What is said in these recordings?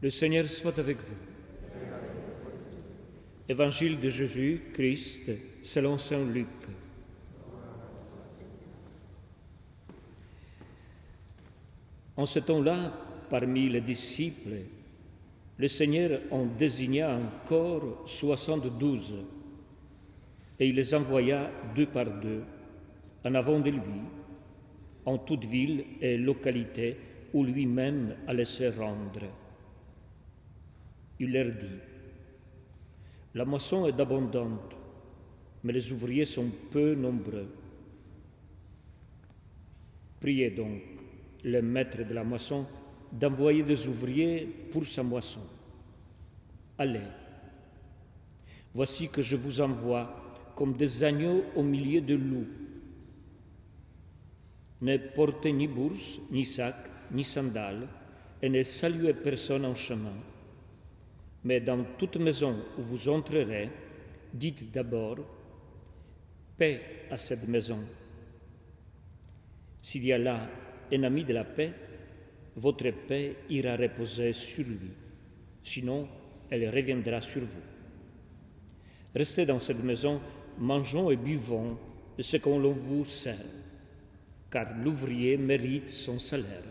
Le Seigneur soit avec vous. Évangile de Jésus-Christ selon Saint Luc. En ce temps-là, parmi les disciples, le Seigneur en désigna encore soixante-douze, et il les envoya deux par deux en avant de lui, en toute ville et localité où lui-même allait se rendre. Il leur dit, La moisson est abondante, mais les ouvriers sont peu nombreux. Priez donc le maître de la moisson d'envoyer des ouvriers pour sa moisson. Allez, voici que je vous envoie comme des agneaux au milieu de loups. Ne portez ni bourse, ni sac, ni sandales, et ne saluez personne en chemin. Mais dans toute maison où vous entrerez, dites d'abord paix à cette maison. S'il y a là un ami de la paix, votre paix ira reposer sur lui. Sinon, elle reviendra sur vous. Restez dans cette maison, mangeons et buvons de ce qu'on vous sert, car l'ouvrier mérite son salaire.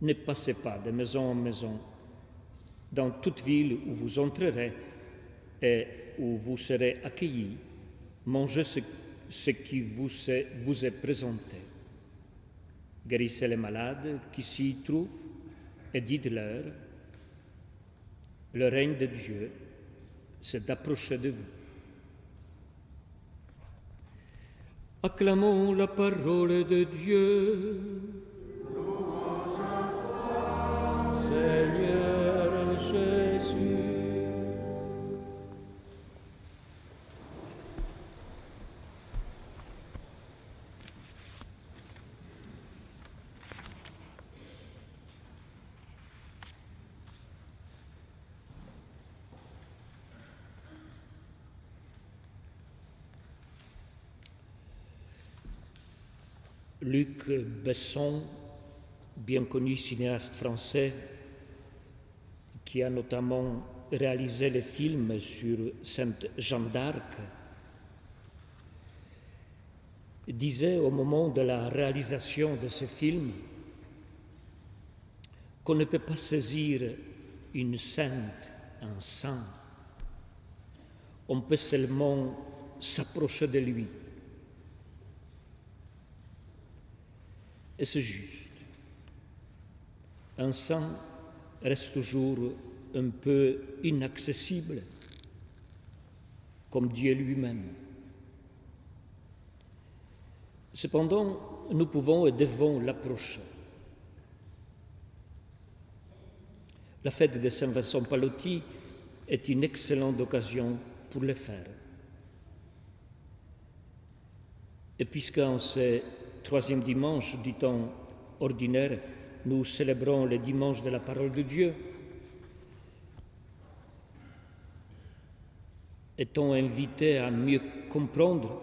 Ne passez pas de maison en maison. Dans toute ville où vous entrerez et où vous serez accueillis, mangez ce, qui vous est présenté guérissez les malades qui s'y trouvent et dites-leur, le règne de Dieu, c'est d'approcher de vous. Acclamons la parole de Dieu. Seigneur Luc Besson, bien connu cinéaste français, qui a notamment réalisé le film sur Sainte Jeanne d'Arc, disait au moment de la réalisation de ce film qu'on ne peut pas saisir une sainte, un saint, on peut seulement s'approcher de lui. Et c'est juste. Un saint reste toujours un peu inaccessible, comme Dieu lui-même. Cependant, nous pouvons et devons l'approcher. La fête de Saint Vincent Palotti est une excellente occasion pour le faire. Et puisqu'on sait troisième dimanche du temps ordinaire, nous célébrons le dimanche de la parole de Dieu. Est-on invité à mieux comprendre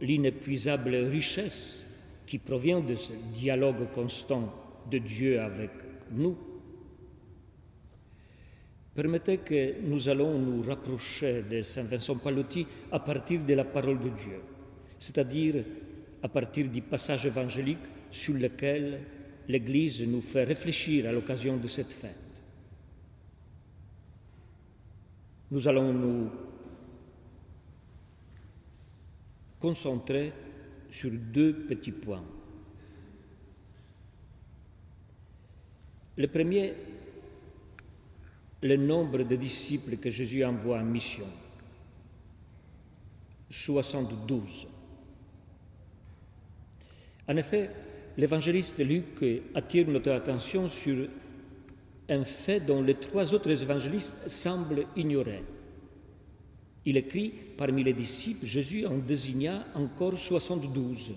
l'inépuisable richesse qui provient de ce dialogue constant de Dieu avec nous? Permettez que nous allons nous rapprocher de Saint Vincent Palotti à partir de la parole de Dieu, c'est-à-dire à partir du passage évangélique sur lequel l'Église nous fait réfléchir à l'occasion de cette fête. Nous allons nous concentrer sur deux petits points. Le premier, le nombre de disciples que Jésus envoie en mission. 72. En effet, l'évangéliste Luc attire notre attention sur un fait dont les trois autres évangélistes semblent ignorer. Il écrit, parmi les disciples, Jésus en désigna encore soixante-douze,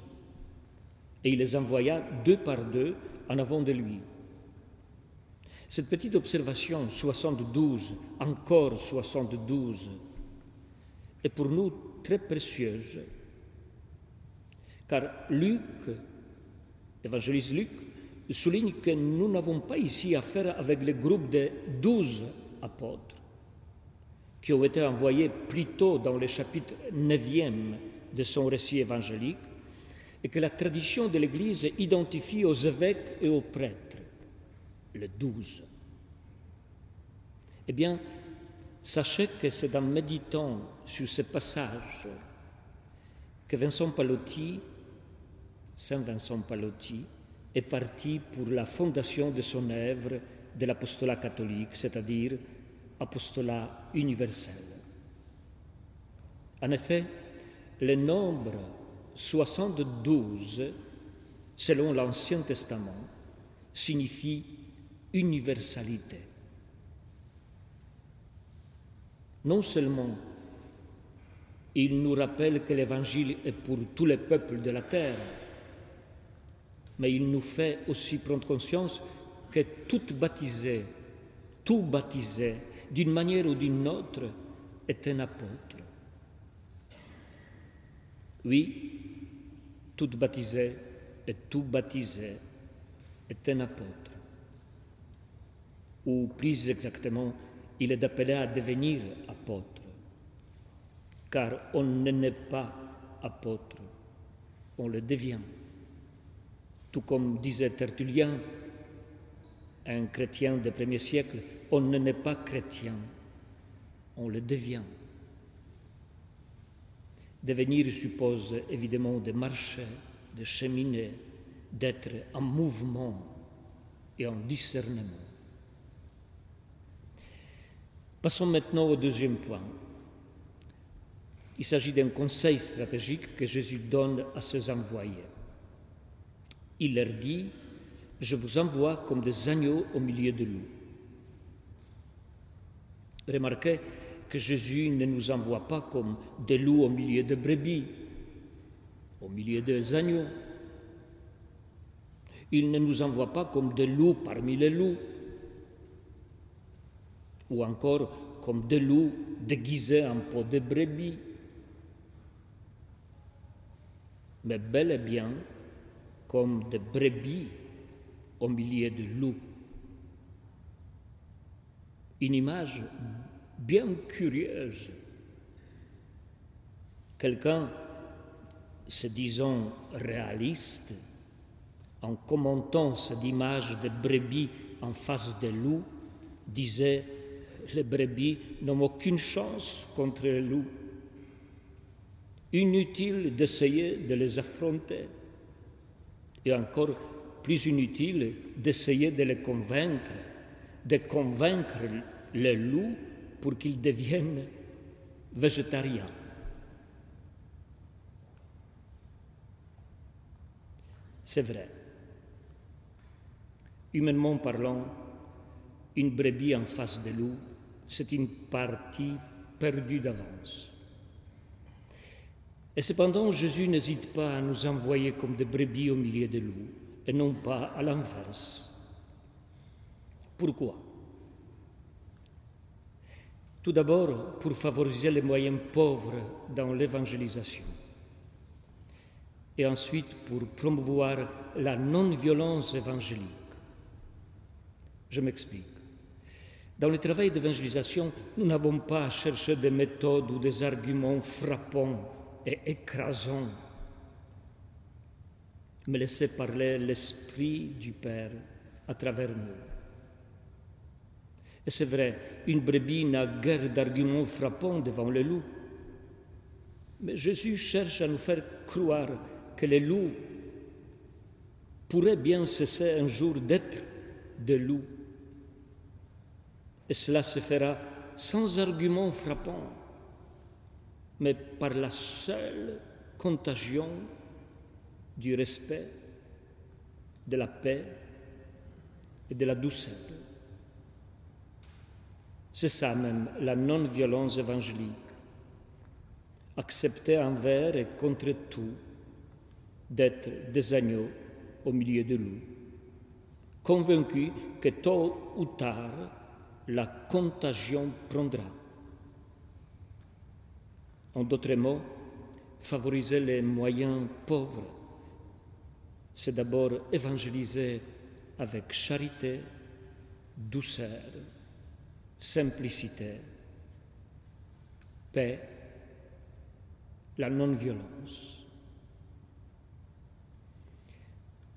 et il les envoya deux par deux en avant de lui. Cette petite observation, soixante-douze, encore soixante-douze, est pour nous très précieuse car Luc, évangéliste Luc, souligne que nous n'avons pas ici affaire avec le groupe de douze apôtres qui ont été envoyés plus tôt dans le chapitre 9e de son récit évangélique et que la tradition de l'Église identifie aux évêques et aux prêtres, les douze. Eh bien, sachez que c'est en méditant sur ce passage que Vincent Palotti, Saint Vincent Palotti, est parti pour la fondation de son œuvre de l'apostolat catholique, c'est-à-dire apostolat universel. En effet, le nombre 72, selon l'Ancien Testament, signifie universalité. Non seulement il nous rappelle que l'Évangile est pour tous les peuples de la terre, mais il nous fait aussi prendre conscience que tout baptisé, tout baptisé, d'une manière ou d'une autre, est un apôtre. Oui, tout baptisé et tout baptisé est un apôtre. Ou plus exactement, il est appelé à devenir apôtre. Car on ne n'est pas apôtre, on le devient. Tout comme disait Tertullien, un chrétien du premier siècle, on ne n'est pas chrétien, on le devient. Devenir suppose évidemment de marcher, de cheminer, d'être en mouvement et en discernement. Passons maintenant au deuxième point. Il s'agit d'un conseil stratégique que Jésus donne à ses envoyés. Il leur dit, je vous envoie comme des agneaux au milieu de loups. Remarquez que Jésus ne nous envoie pas comme des loups au milieu de brebis, au milieu des agneaux. Il ne nous envoie pas comme des loups parmi les loups, ou encore comme des loups déguisés en peau de brebis, mais bel et bien comme des brebis au milieu de loups. Une image bien curieuse. Quelqu'un, se disant réaliste, en commentant cette image de brebis en face des loups, disait les brebis n'ont aucune chance contre les loups. Inutile d'essayer de les affronter. Et encore plus inutile d'essayer de les convaincre, de convaincre les loups pour qu'ils deviennent végétariens. C'est vrai. Humainement parlant, une brebis en face de loup, c'est une partie perdue d'avance. Et cependant, Jésus n'hésite pas à nous envoyer comme des brebis au milieu des loups, et non pas à l'inverse. Pourquoi? Tout d'abord, pour favoriser les moyens pauvres dans l'évangélisation. Et ensuite, pour promouvoir la non-violence évangélique. Je m'explique. Dans le travail d'évangélisation, nous n'avons pas à chercher des méthodes ou des arguments frappants et écrasants, mais laisser parler l'Esprit du Père à travers nous. Et c'est vrai, une brebis n'a guère d'arguments frappants devant le loup. Mais Jésus cherche à nous faire croire que les loups pourraient bien cesser un jour d'être des loups et cela se fera sans argument frappant, mais par la seule contagion du respect, de la paix et de la douceur. C'est ça même la non-violence évangélique. Accepter envers et contre tout d'être des agneaux au milieu de loups, convaincus que tôt ou tard, la contagion prendra. En d'autres mots, favoriser les moyens pauvres, c'est d'abord évangéliser avec charité, douceur, simplicité, paix, la non-violence.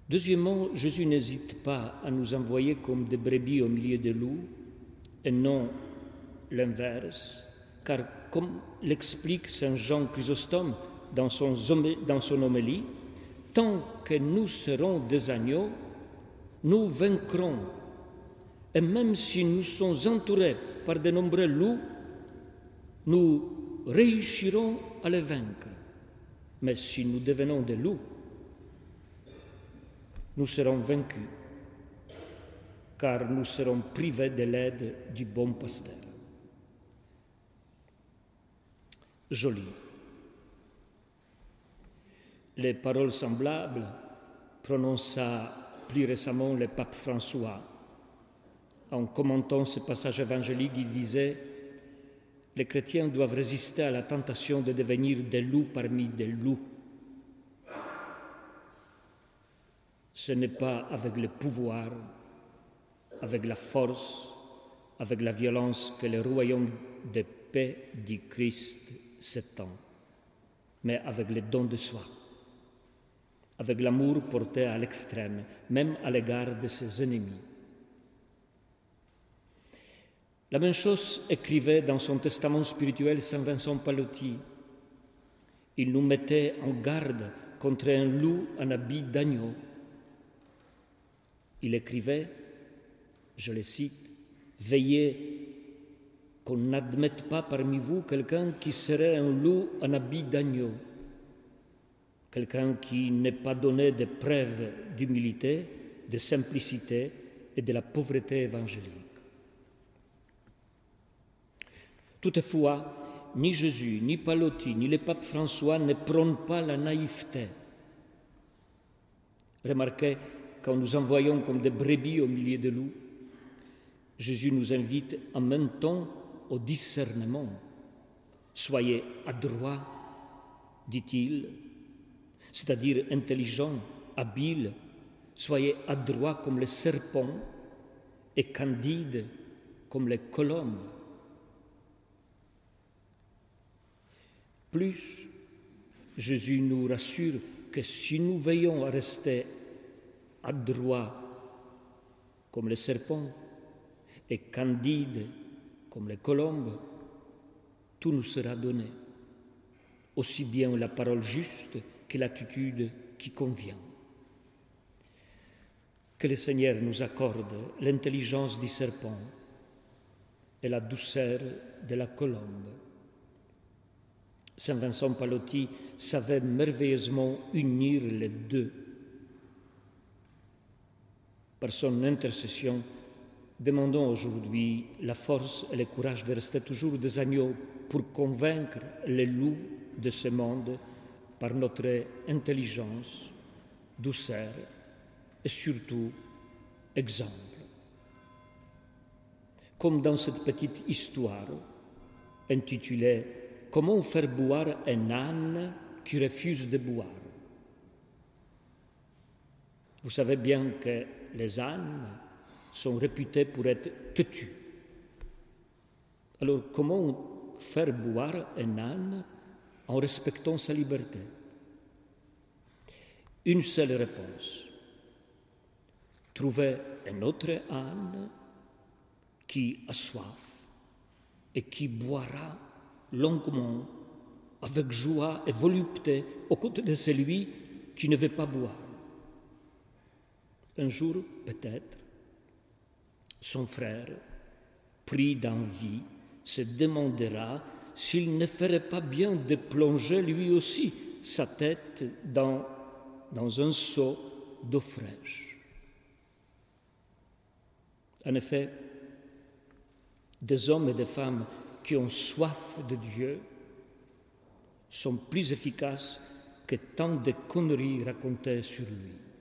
Deuxièmement, Jésus n'hésite pas à nous envoyer comme des brebis au milieu des loups et non l'inverse, car comme l'explique Saint Jean Chrysostome dans son, homélie, tant que nous serons des agneaux, nous vaincrons. Et même si nous sommes entourés par de nombreux loups, nous réussirons à les vaincre. Mais si nous devenons des loups, nous serons vaincus, car nous serons privés de l'aide du bon pasteur. Joli. Les paroles semblables prononça plus récemment le pape François. En commentant ce passage évangélique, il disait Les chrétiens doivent résister à la tentation de devenir des loups parmi des loups. Ce n'est pas avec le pouvoir, avec la force, avec la violence que le royaume de paix du Christ s'étend, mais avec le don de soi avec l'amour porté à l'extrême, même à l'égard de ses ennemis. La même chose écrivait dans son testament spirituel Saint Vincent Palotti. Il nous mettait en garde contre un loup en habit d'agneau. Il écrivait, je le cite, Veillez qu'on n'admette pas parmi vous quelqu'un qui serait un loup en habit d'agneau quelqu'un qui n'est pas donné de preuves d'humilité, de simplicité et de la pauvreté évangélique. Toutefois, ni Jésus, ni Palotti, ni le pape François ne prônent pas la naïveté. Remarquez, quand nous envoyons comme des brebis au milieu de loups, Jésus nous invite en même temps au discernement. Soyez adroits, dit-il, c'est-à-dire intelligent, habile, soyez adroit comme les serpents et candide comme les colombes. Plus, Jésus nous rassure que si nous veillons à rester adroits comme les serpents et candides comme les colombes, tout nous sera donné, aussi bien la parole juste que l'attitude qui convient. Que le Seigneur nous accorde l'intelligence du serpent et la douceur de la colombe. Saint Vincent Palotti savait merveilleusement unir les deux. Par son intercession, demandons aujourd'hui la force et le courage de rester toujours des agneaux pour convaincre les loups de ce monde par notre intelligence, douceur et surtout exemple. Comme dans cette petite histoire intitulée Comment faire boire un âne qui refuse de boire? Vous savez bien que les ânes sont réputés pour être têtus. Alors comment faire boire un âne en respectant sa liberté? Une seule réponse. Trouver un autre âne qui a soif et qui boira longuement, avec joie et volupté, aux côtés de celui qui ne veut pas boire. Un jour, peut-être, son frère, pris d'envie, se demandera s'il ne ferait pas bien de plonger lui aussi sa tête dans, un seau d'eau fraîche. En effet, des hommes et des femmes qui ont soif de Dieu sont plus efficaces que tant de conneries racontées sur lui.